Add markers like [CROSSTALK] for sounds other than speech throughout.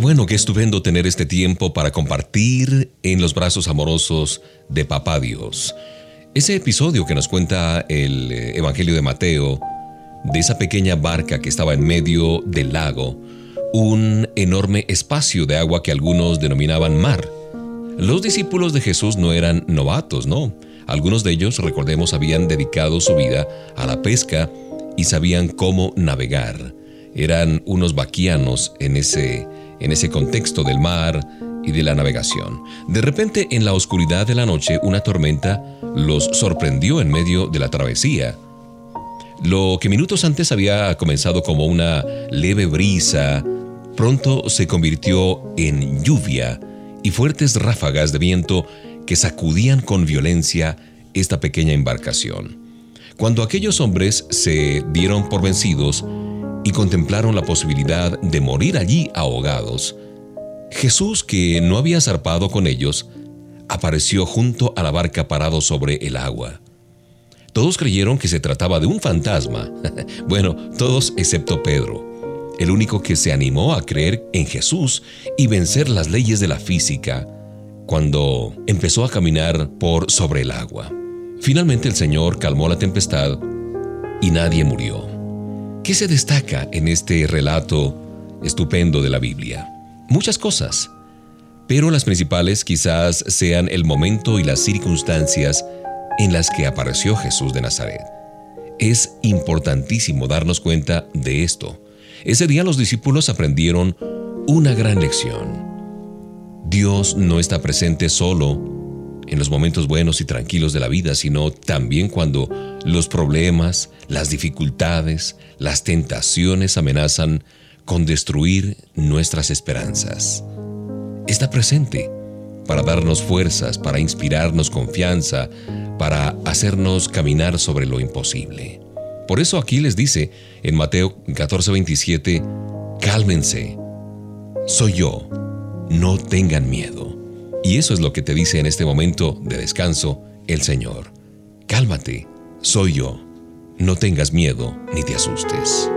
Bueno, qué estupendo tener este tiempo para compartir en los brazos amorosos de Papá Dios. Ese episodio que nos cuenta el eh, Evangelio de Mateo, de esa pequeña barca que estaba en medio del lago, un enorme espacio de agua que algunos denominaban mar. Los discípulos de Jesús no eran novatos, no. Algunos de ellos, recordemos, habían dedicado su vida a la pesca y sabían cómo navegar. Eran unos vaquianos en ese en ese contexto del mar y de la navegación. De repente, en la oscuridad de la noche, una tormenta los sorprendió en medio de la travesía. Lo que minutos antes había comenzado como una leve brisa, pronto se convirtió en lluvia y fuertes ráfagas de viento que sacudían con violencia esta pequeña embarcación. Cuando aquellos hombres se dieron por vencidos, y contemplaron la posibilidad de morir allí ahogados, Jesús, que no había zarpado con ellos, apareció junto a la barca parado sobre el agua. Todos creyeron que se trataba de un fantasma. [LAUGHS] bueno, todos excepto Pedro, el único que se animó a creer en Jesús y vencer las leyes de la física cuando empezó a caminar por sobre el agua. Finalmente el Señor calmó la tempestad y nadie murió. ¿Qué se destaca en este relato estupendo de la Biblia? Muchas cosas, pero las principales quizás sean el momento y las circunstancias en las que apareció Jesús de Nazaret. Es importantísimo darnos cuenta de esto. Ese día los discípulos aprendieron una gran lección. Dios no está presente solo en los momentos buenos y tranquilos de la vida, sino también cuando los problemas, las dificultades, las tentaciones amenazan con destruir nuestras esperanzas. Está presente para darnos fuerzas, para inspirarnos confianza, para hacernos caminar sobre lo imposible. Por eso aquí les dice en Mateo 14:27, cálmense, soy yo, no tengan miedo. Y eso es lo que te dice en este momento de descanso el Señor. Cálmate, soy yo. No tengas miedo ni te asustes.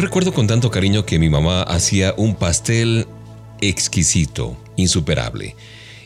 Recuerdo con tanto cariño que mi mamá hacía un pastel exquisito, insuperable.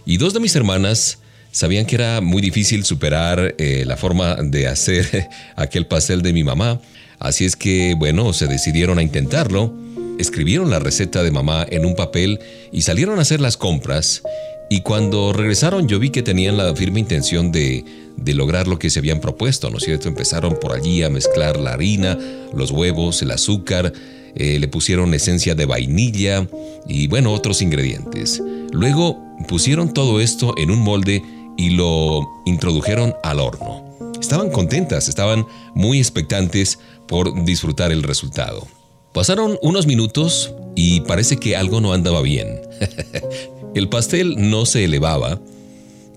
Y dos de mis hermanas sabían que era muy difícil superar eh, la forma de hacer [LAUGHS] aquel pastel de mi mamá. Así es que, bueno, se decidieron a intentarlo, escribieron la receta de mamá en un papel y salieron a hacer las compras. Y cuando regresaron yo vi que tenían la firme intención de, lograr lo que se habían propuesto, ¿no es cierto? Empezaron por allí a mezclar la harina, los huevos, el azúcar, eh, le pusieron esencia de vainilla y bueno, otros ingredientes. Luego pusieron todo esto en un molde y lo introdujeron al horno. Estaban contentas, estaban muy expectantes por disfrutar el resultado. Pasaron unos minutos y parece que algo no andaba bien. [LAUGHS] el pastel no se elevaba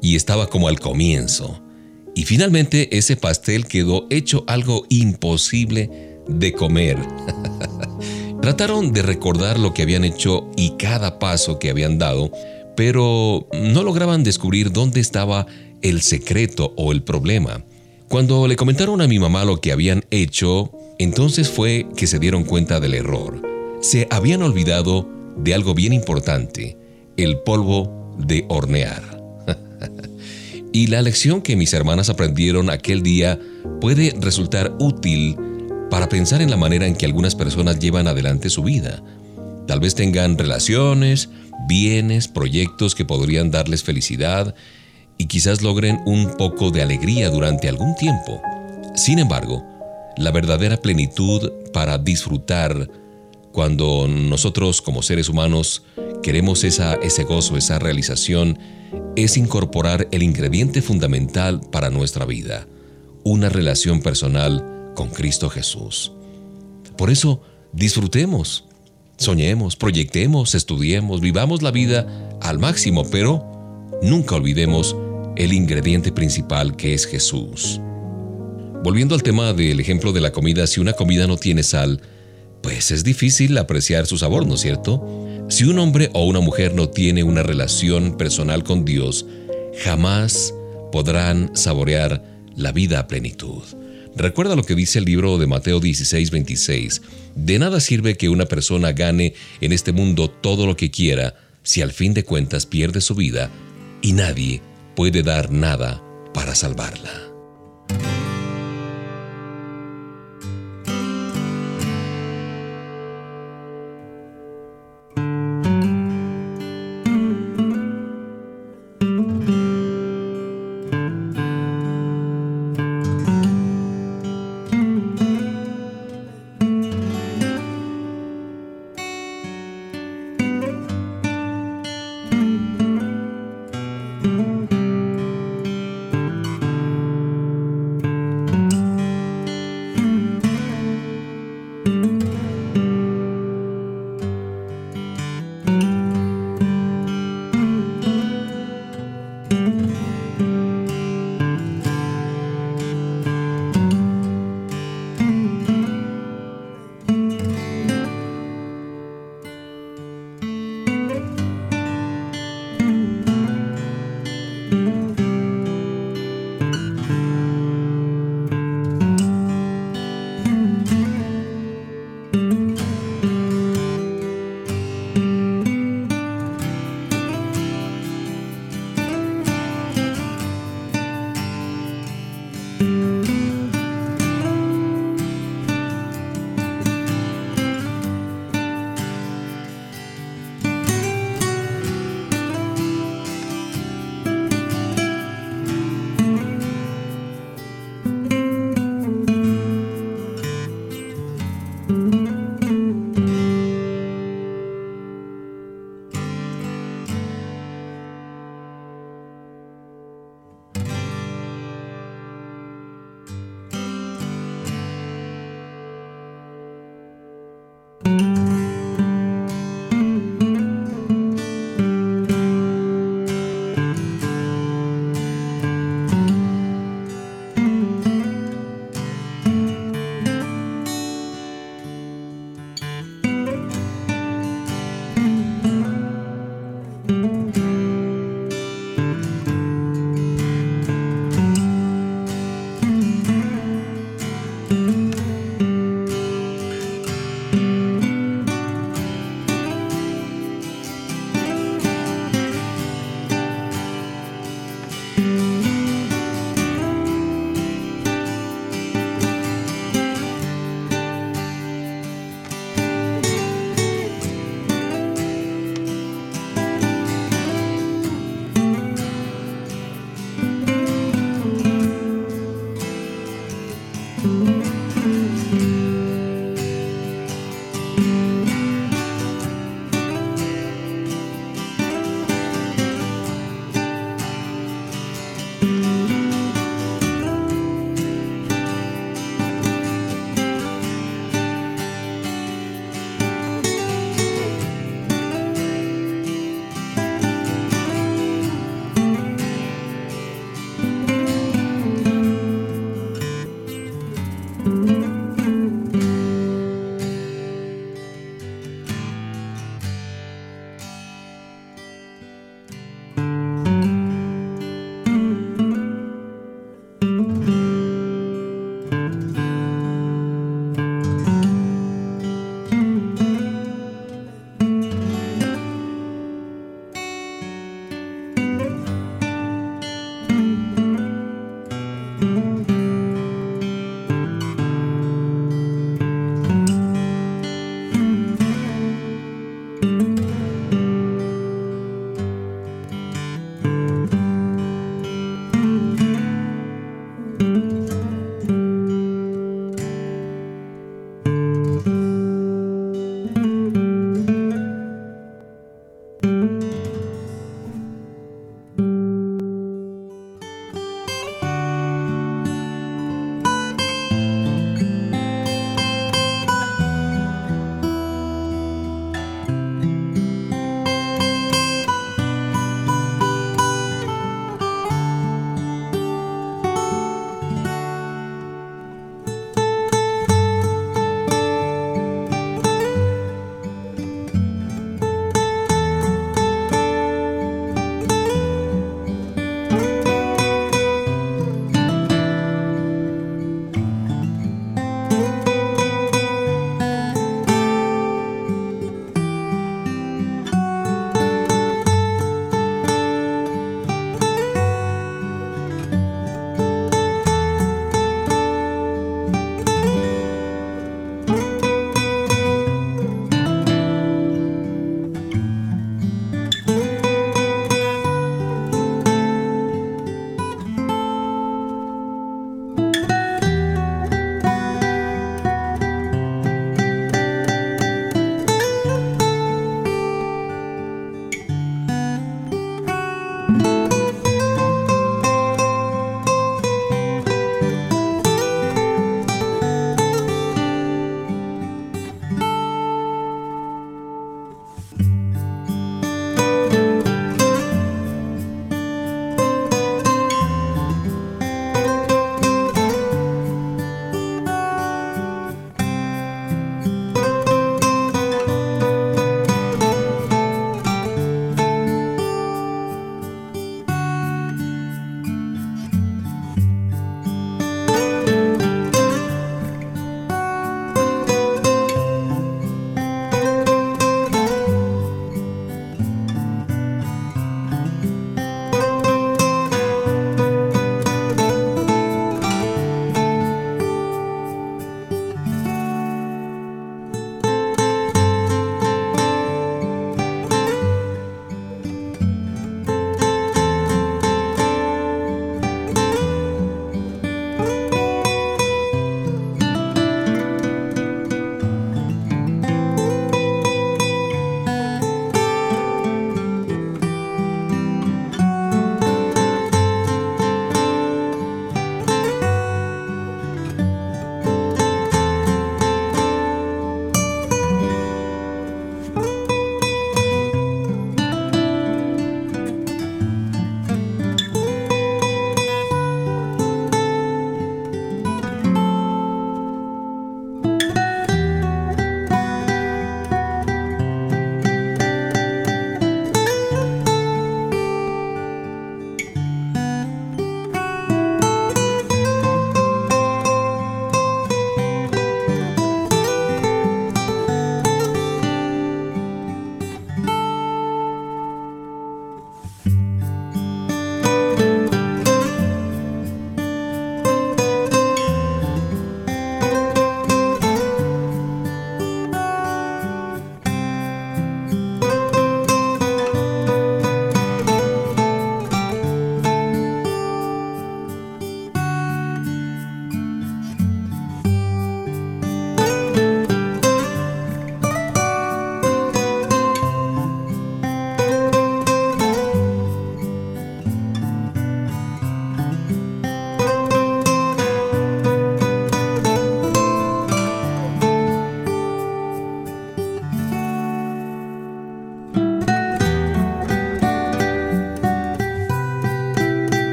y estaba como al comienzo. Y finalmente ese pastel quedó hecho algo imposible de comer. [LAUGHS] Trataron de recordar lo que habían hecho y cada paso que habían dado, pero no lograban descubrir dónde estaba el secreto o el problema. Cuando le comentaron a mi mamá lo que habían hecho, entonces fue que se dieron cuenta del error. Se habían olvidado de algo bien importante, el polvo de hornear. [LAUGHS] y la lección que mis hermanas aprendieron aquel día puede resultar útil para pensar en la manera en que algunas personas llevan adelante su vida. Tal vez tengan relaciones, bienes, proyectos que podrían darles felicidad y quizás logren un poco de alegría durante algún tiempo. Sin embargo, la verdadera plenitud para disfrutar cuando nosotros como seres humanos queremos esa, ese gozo, esa realización, es incorporar el ingrediente fundamental para nuestra vida, una relación personal con Cristo Jesús. Por eso, disfrutemos, Soñemos, proyectemos, estudiemos, vivamos la vida al máximo, pero nunca olvidemos el ingrediente principal que es Jesús. Volviendo al tema del ejemplo de la comida, si una comida no tiene sal, pues es difícil apreciar su sabor, ¿no es cierto? Si un hombre o una mujer no tiene una relación personal con Dios, jamás podrán saborear la vida a plenitud. Recuerda lo que dice el libro de Mateo 16, 26. De nada sirve que una persona gane en este mundo todo lo que quiera si al fin de cuentas pierde su vida y nadie puede dar nada para salvarla.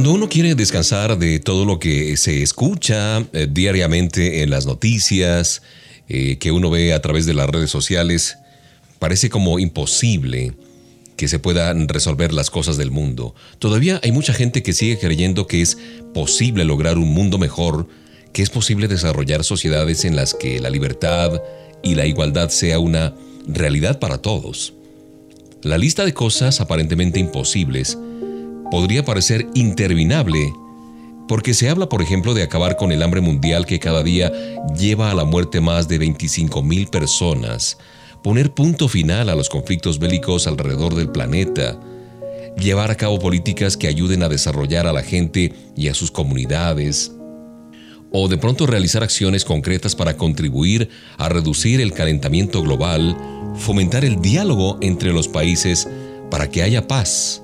Cuando uno quiere descansar de todo lo que se escucha eh, diariamente en las noticias, eh, que uno ve a través de las redes sociales, parece como imposible que se puedan resolver las cosas del mundo. Todavía hay mucha gente que sigue creyendo que es posible lograr un mundo mejor, que es posible desarrollar sociedades en las que la libertad y la igualdad sea una realidad para todos. La lista de cosas aparentemente imposibles podría parecer interminable, porque se habla, por ejemplo, de acabar con el hambre mundial que cada día lleva a la muerte más de 25 mil personas, poner punto final a los conflictos bélicos alrededor del planeta, llevar a cabo políticas que ayuden a desarrollar a la gente y a sus comunidades, o de pronto realizar acciones concretas para contribuir a reducir el calentamiento global, fomentar el diálogo entre los países para que haya paz,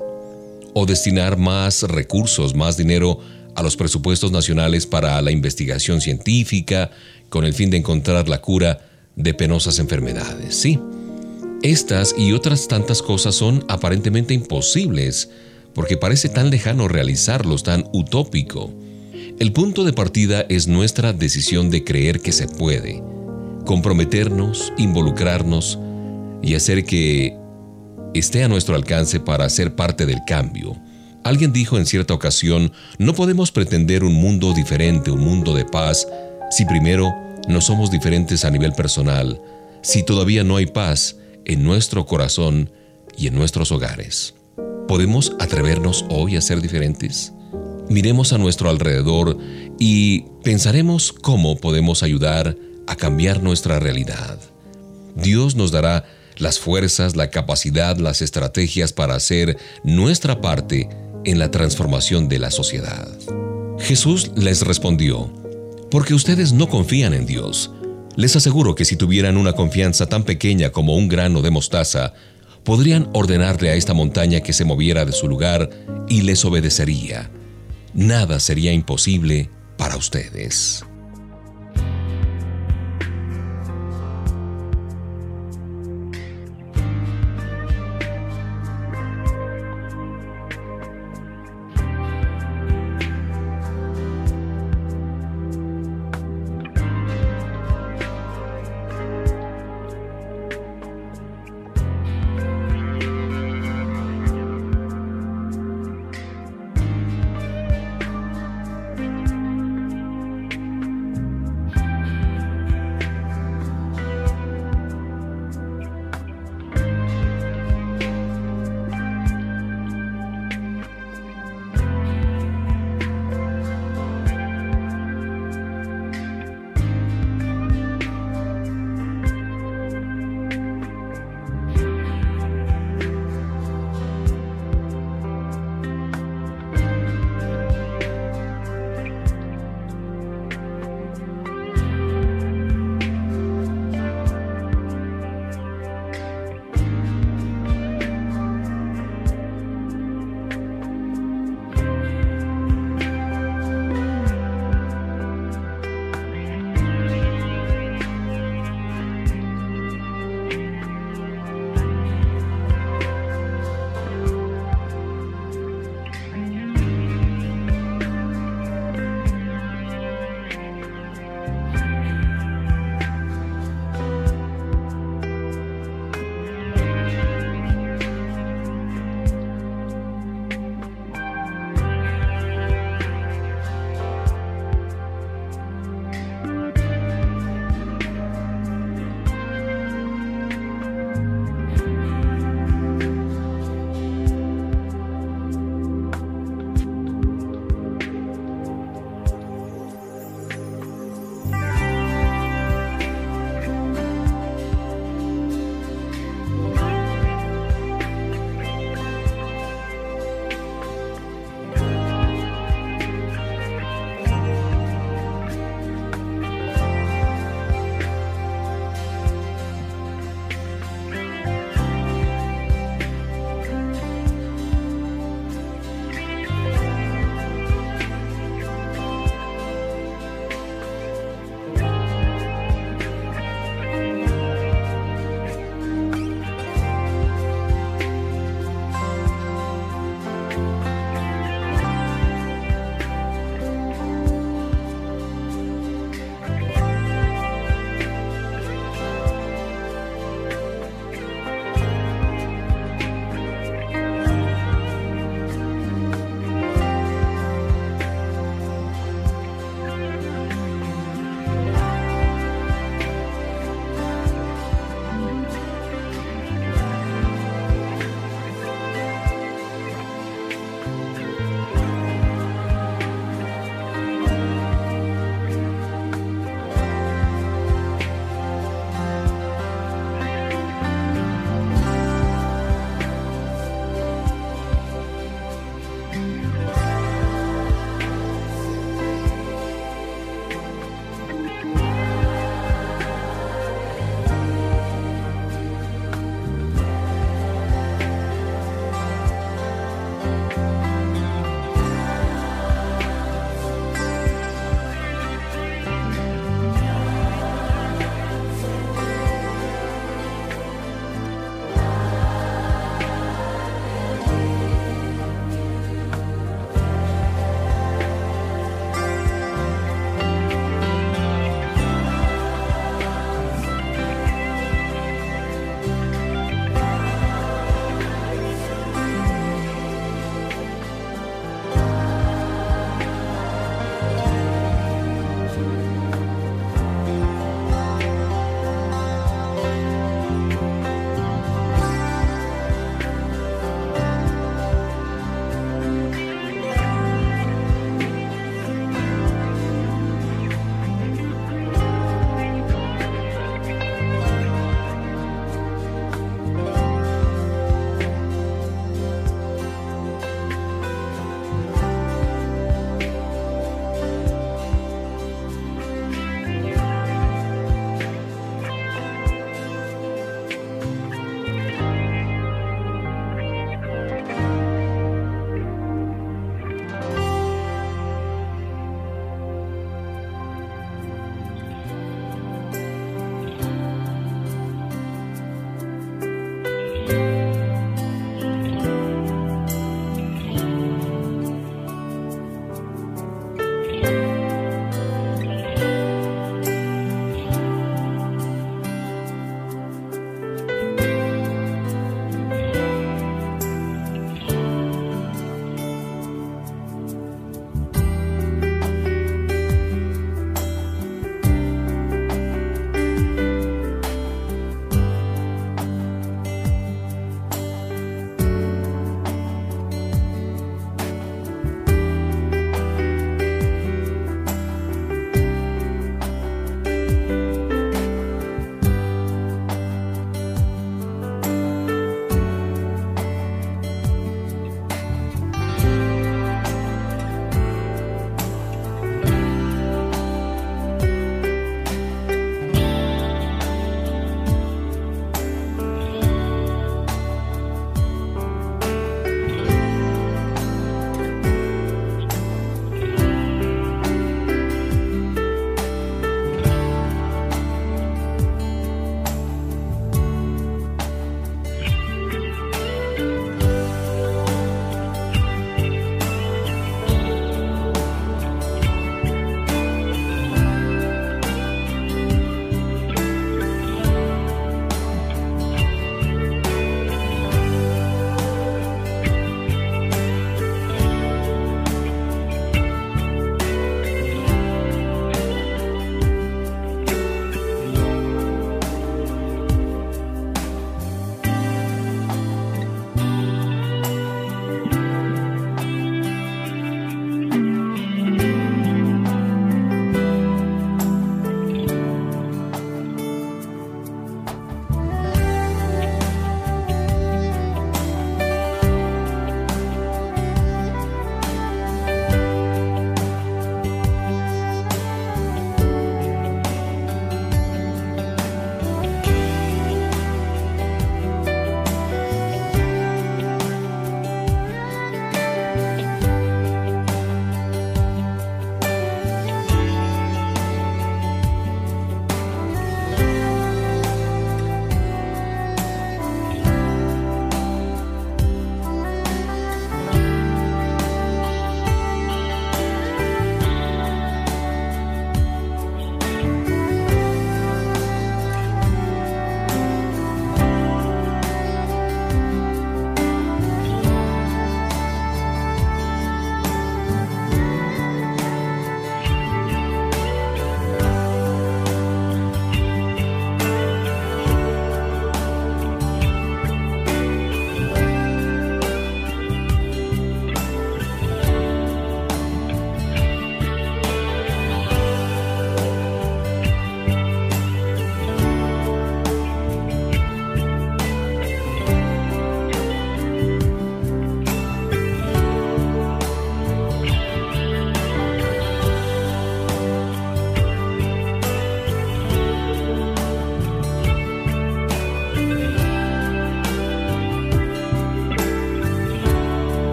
o destinar más recursos, más dinero a los presupuestos nacionales para la investigación científica con el fin de encontrar la cura de penosas enfermedades. Sí, estas y otras tantas cosas son aparentemente imposibles porque parece tan lejano realizarlos, tan utópico. El punto de partida es nuestra decisión de creer que se puede, comprometernos, involucrarnos y hacer que esté a nuestro alcance para ser parte del cambio. Alguien dijo en cierta ocasión, no podemos pretender un mundo diferente, un mundo de paz, si primero no somos diferentes a nivel personal, si todavía no hay paz en nuestro corazón y en nuestros hogares. ¿Podemos atrevernos hoy a ser diferentes? Miremos a nuestro alrededor y pensaremos cómo podemos ayudar a cambiar nuestra realidad. Dios nos dará las fuerzas, la capacidad, las estrategias para hacer nuestra parte en la transformación de la sociedad. Jesús les respondió, porque ustedes no confían en Dios. Les aseguro que si tuvieran una confianza tan pequeña como un grano de mostaza, podrían ordenarle a esta montaña que se moviera de su lugar y les obedecería. Nada sería imposible para ustedes.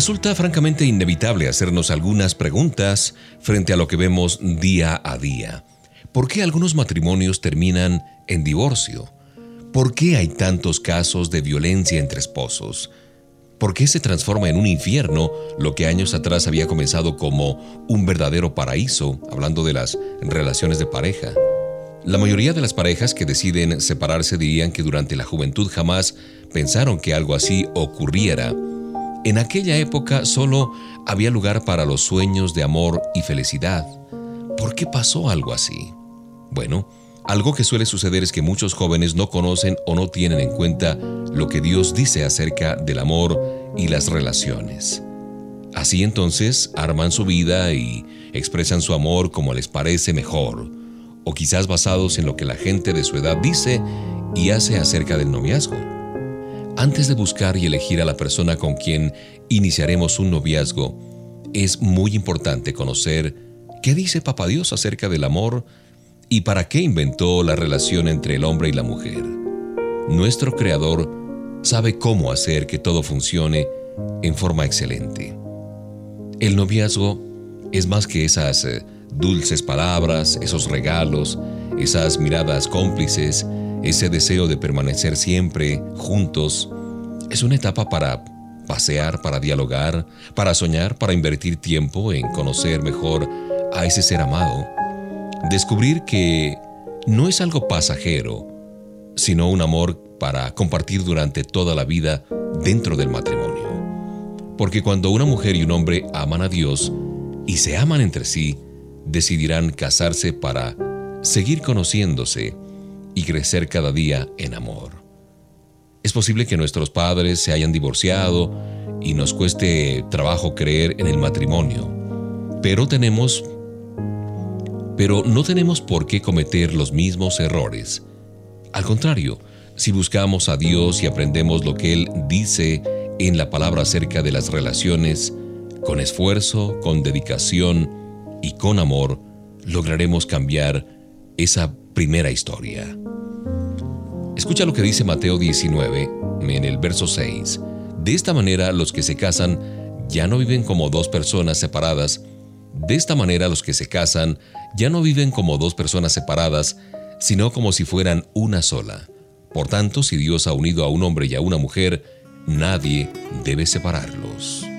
Resulta francamente inevitable hacernos algunas preguntas frente a lo que vemos día a día. ¿Por qué algunos matrimonios terminan en divorcio? ¿Por qué hay tantos casos de violencia entre esposos? ¿Por qué se transforma en un infierno lo que años atrás había comenzado como un verdadero paraíso, hablando de las relaciones de pareja? La mayoría de las parejas que deciden separarse dirían que durante la juventud jamás pensaron que algo así ocurriera. En aquella época solo había lugar para los sueños de amor y felicidad. ¿Por qué pasó algo así? Bueno, algo que suele suceder es que muchos jóvenes no conocen o no tienen en cuenta lo que Dios dice acerca del amor y las relaciones. Así entonces arman su vida y expresan su amor como les parece mejor, o quizás basados en lo que la gente de su edad dice y hace acerca del noviazgo. Antes de buscar y elegir a la persona con quien iniciaremos un noviazgo, es muy importante conocer qué dice Papa Dios acerca del amor ¿Y para qué inventó la relación entre el hombre y la mujer? Nuestro Creador sabe cómo hacer que todo funcione en forma excelente. El noviazgo es más que esas dulces palabras, esos regalos, esas miradas cómplices, ese deseo de permanecer siempre juntos. Es una etapa para pasear, para dialogar, para soñar, para invertir tiempo en conocer mejor a ese ser amado descubrir que no es algo pasajero, sino un amor para compartir durante toda la vida dentro del matrimonio. Porque cuando una mujer y un hombre aman a Dios y se aman entre sí, decidirán casarse para seguir conociéndose y crecer cada día en amor. Es posible que nuestros padres se hayan divorciado y nos cueste trabajo creer en el matrimonio, pero tenemos pero no tenemos por qué cometer los mismos errores. Al contrario, si buscamos a Dios y aprendemos lo que Él dice en la palabra acerca de las relaciones, con esfuerzo, con dedicación y con amor, lograremos cambiar esa primera historia. Escucha lo que dice Mateo 19 en el verso 6. De esta manera los que se casan ya no viven como dos personas separadas, de esta manera los que se casan ya no viven como dos personas separadas, sino como si fueran una sola. Por tanto, si Dios ha unido a un hombre y a una mujer, nadie debe separarlos.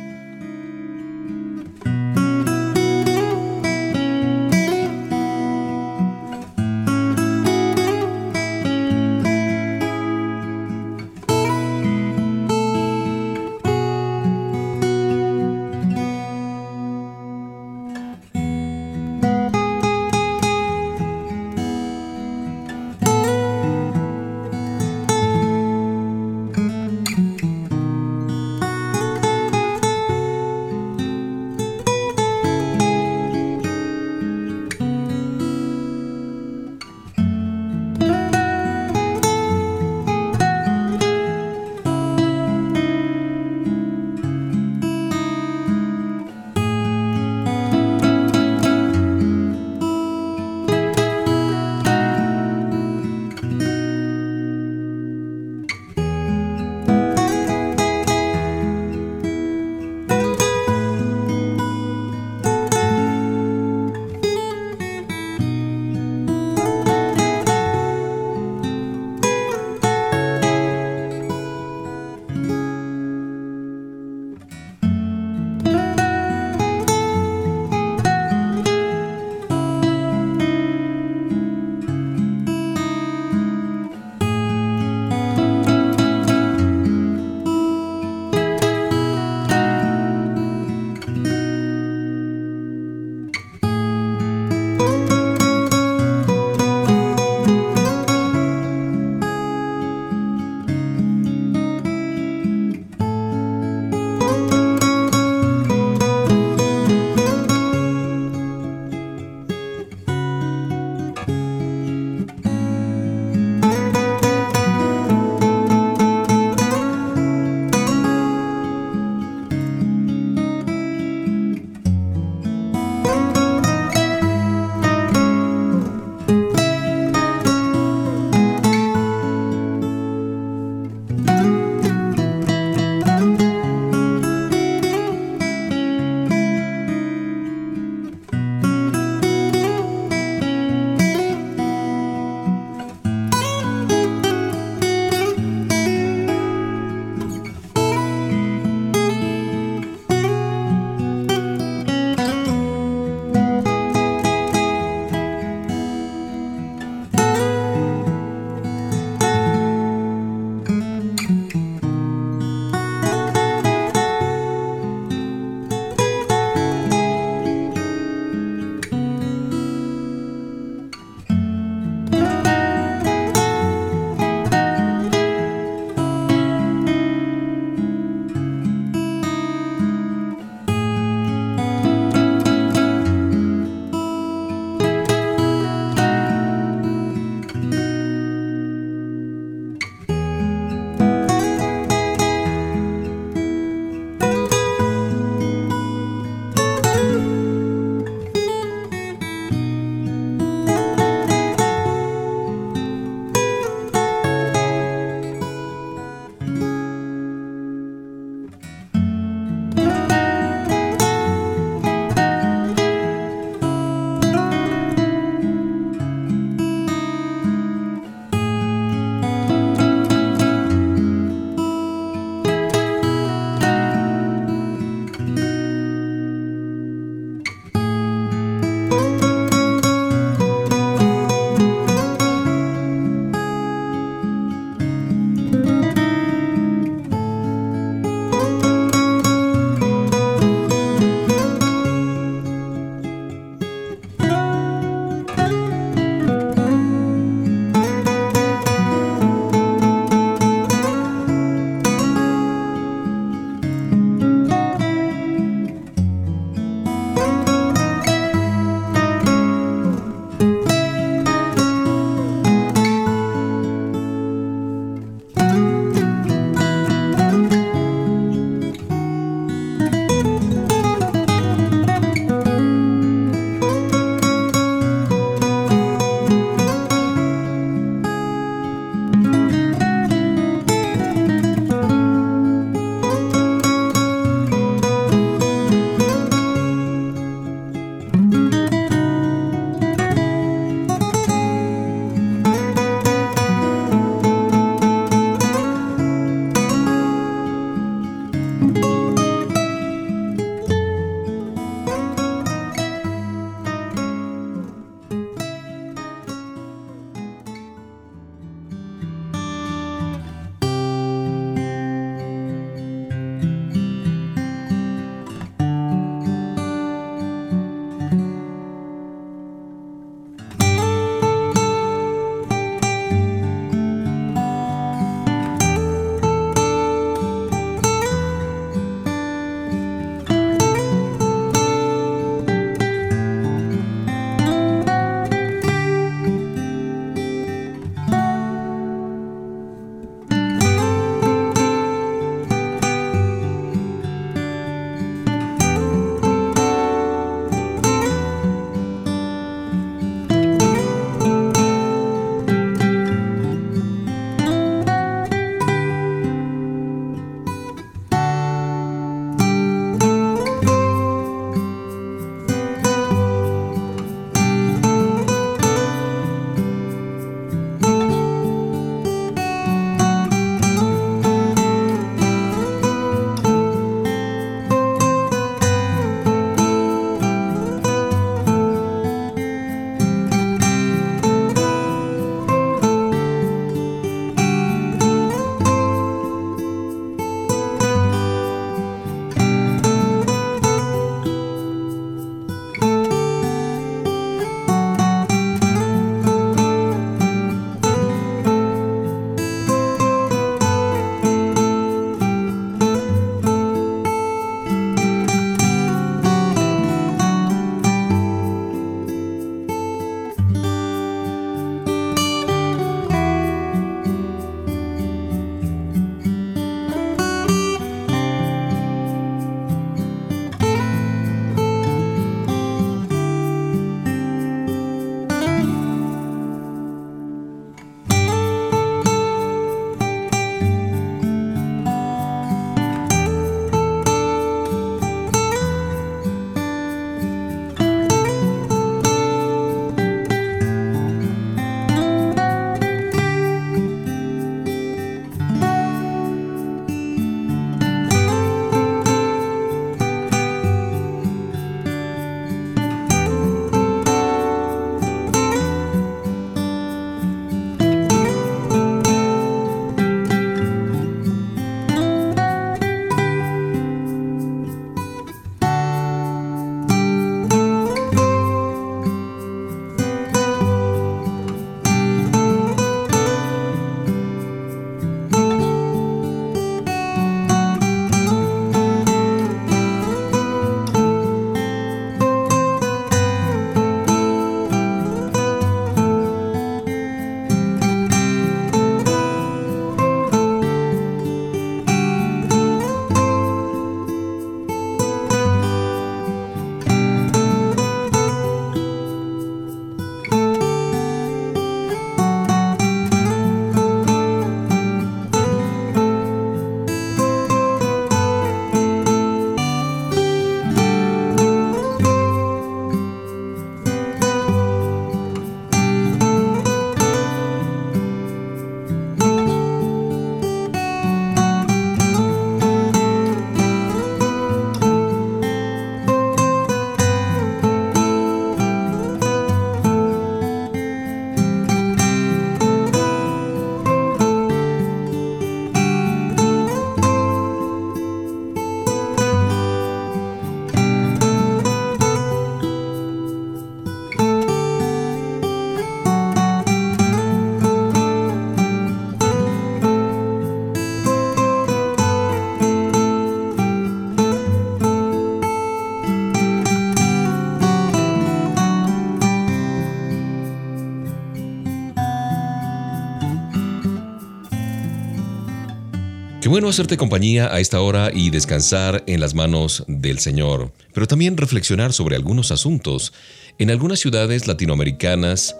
Bueno hacerte compañía a esta hora y descansar en las manos del Señor, pero también reflexionar sobre algunos asuntos. En algunas ciudades latinoamericanas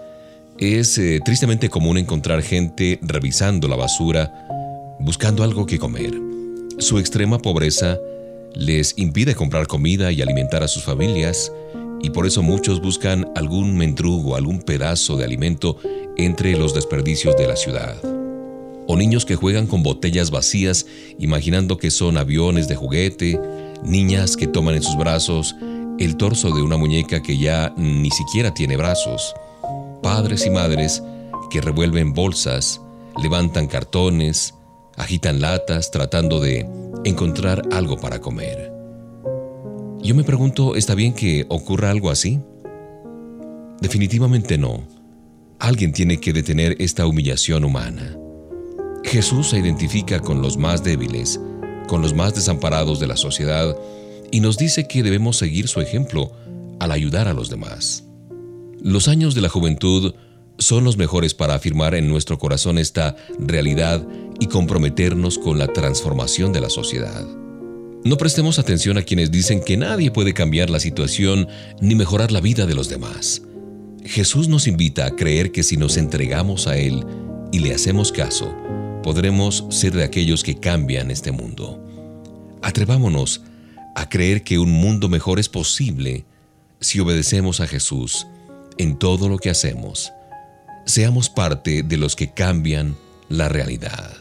es eh, tristemente común encontrar gente revisando la basura, buscando algo que comer. Su extrema pobreza les impide comprar comida y alimentar a sus familias, y por eso muchos buscan algún mendrugo, algún pedazo de alimento entre los desperdicios de la ciudad o niños que juegan con botellas vacías imaginando que son aviones de juguete, niñas que toman en sus brazos el torso de una muñeca que ya ni siquiera tiene brazos, padres y madres que revuelven bolsas, levantan cartones, agitan latas tratando de encontrar algo para comer. Yo me pregunto, ¿está bien que ocurra algo así? Definitivamente no. Alguien tiene que detener esta humillación humana. Jesús se identifica con los más débiles, con los más desamparados de la sociedad y nos dice que debemos seguir su ejemplo al ayudar a los demás. Los años de la juventud son los mejores para afirmar en nuestro corazón esta realidad y comprometernos con la transformación de la sociedad. No prestemos atención a quienes dicen que nadie puede cambiar la situación ni mejorar la vida de los demás. Jesús nos invita a creer que si nos entregamos a Él y le hacemos caso, podremos ser de aquellos que cambian este mundo. Atrevámonos a creer que un mundo mejor es posible si obedecemos a Jesús en todo lo que hacemos. Seamos parte de los que cambian la realidad.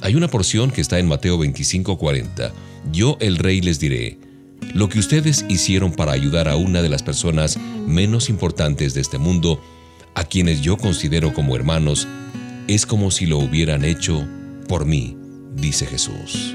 Hay una porción que está en Mateo 25:40. Yo el rey les diré, lo que ustedes hicieron para ayudar a una de las personas menos importantes de este mundo, a quienes yo considero como hermanos, es como si lo hubieran hecho por mí, dice Jesús.